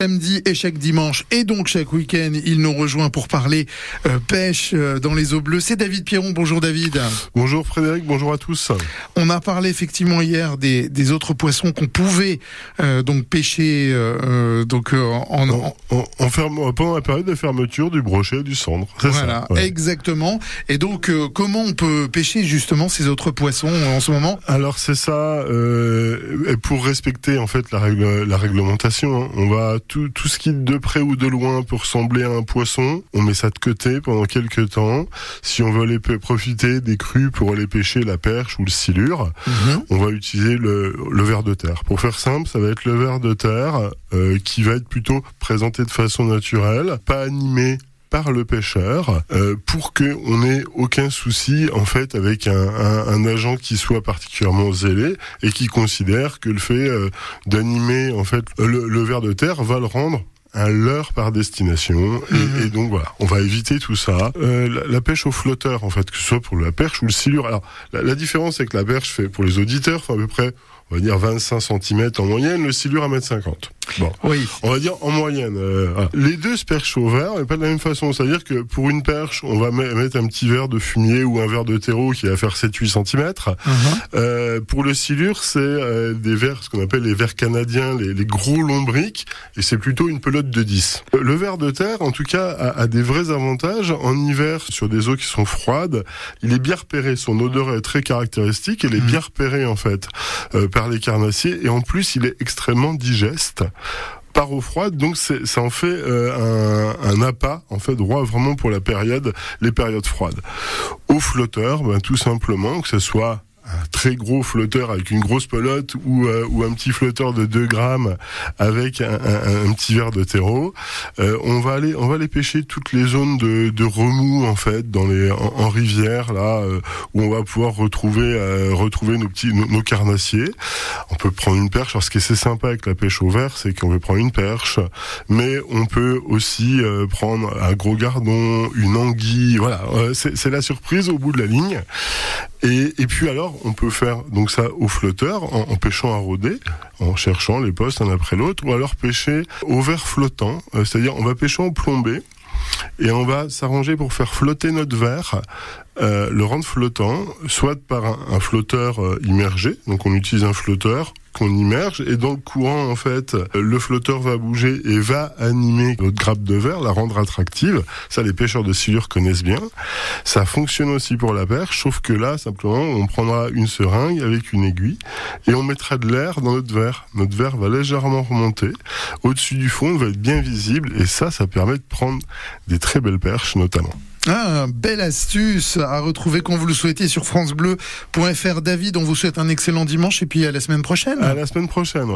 Samedi et chaque dimanche et donc chaque week-end, il nous rejoint pour parler euh, pêche euh, dans les eaux bleues. C'est David Pierron. Bonjour David. Bonjour Frédéric, bonjour à tous. On a parlé effectivement hier des, des autres poissons qu'on pouvait euh, donc pêcher donc en, en, en, en ferme, pendant la période de fermeture du brochet et du cendre. Voilà, ça, ouais. exactement. Et donc comment on peut pêcher justement ces autres poissons en ce moment? Alors c'est ça. pour respecter en fait la, règle, la réglementation, hein, on va tout, tout ce qui de près ou de loin peut ressembler à un poisson, on met ça de côté pendant quelques temps. Si on veut aller profiter des crues pour aller pêcher la perche ou le silure, -hmm. on va utiliser le, le ver de terre. Pour faire simple, ça va être le ver de terre euh, qui va être plutôt présenté de façon naturelle, pas animé par le pêcheur euh, pour que on ait aucun souci en fait avec un, un, un, agent qui soit particulièrement zélé et qui considère que le fait euh, d'animer en fait le, le ver de terre va le rendre un leurre par destination. Et, mmh. et, donc voilà. On va éviter tout ça. Euh, la, la, pêche au flotteur en fait que ce soit pour la perche ou le silure. Alors la, la différence c'est que la perche fait pour les auditeurs fait à peu près on va dire 25 cm en moyenne le silure à 1m50 Bon, oui. on va dire en moyenne. Euh, voilà. Les deux se perchent au verre, mais pas de la même façon. C'est-à-dire que pour une perche, on va mettre un petit verre de fumier ou un verre de terreau qui va faire 7-8 cm. Uh -huh. euh, pour le silure, c'est euh, des verres, ce qu'on appelle les verres canadiens, les, les gros lombriques, et c'est plutôt une pelote de 10. Le verre de terre, en tout cas, a, a, des vrais avantages. En hiver, sur des eaux qui sont froides, il est bien repéré. Son odeur est très caractéristique. Elle est mmh. bien repérée, en fait, par les carnassiers. Et en plus, il est extrêmement digeste par eau froide, donc ça en fait euh, un, appât en fait droit vraiment pour la période, les périodes froides. Au flotteur, ben, tout simplement que ce soit un très gros flotteur avec une grosse pelote ou, euh, ou un petit flotteur de 2 grammes avec un, un, un petit verre de terreau. Euh, on va aller on va aller pêcher toutes les zones de, de remous en fait dans les en, rivière là euh, où on va pouvoir retrouver euh, retrouver nos petits nos, nos, carnassiers. On peut prendre une perche. Alors ce qui est sympa avec la pêche au verre, c'est qu'on peut prendre une perche, mais on peut aussi euh, prendre un gros gardon, une anguille. Voilà, c'est la surprise au bout de la ligne. Et, puis alors, on peut faire donc ça au flotteur en, pêchant à rôder, en cherchant les postes un après l'autre, ou alors pêcher au verre flottant, euh, c'est-à-dire on va pêcher en plombé et on va s'arranger pour faire flotter notre verre, euh, le rendre flottant, soit par un, flotteur euh, immergé, donc on utilise un flotteur qu'on immerge et dans le courant en fait le flotteur va bouger et va animer notre grappe de verre, la rendre attractive. Ça les pêcheurs de silure connaissent bien. Ça fonctionne aussi pour la perche, sauf que là simplement on prendra une seringue avec une aiguille et on mettra de l'air dans notre verre. Notre verre va légèrement remonter au-dessus du fond, il va être bien visible et ça ça permet de prendre des très belles perches notamment. Ah, belle astuce à retrouver quand vous le souhaitez sur francebleu.fr. David, on vous souhaite un excellent dimanche et puis à la semaine prochaine. À la semaine prochaine.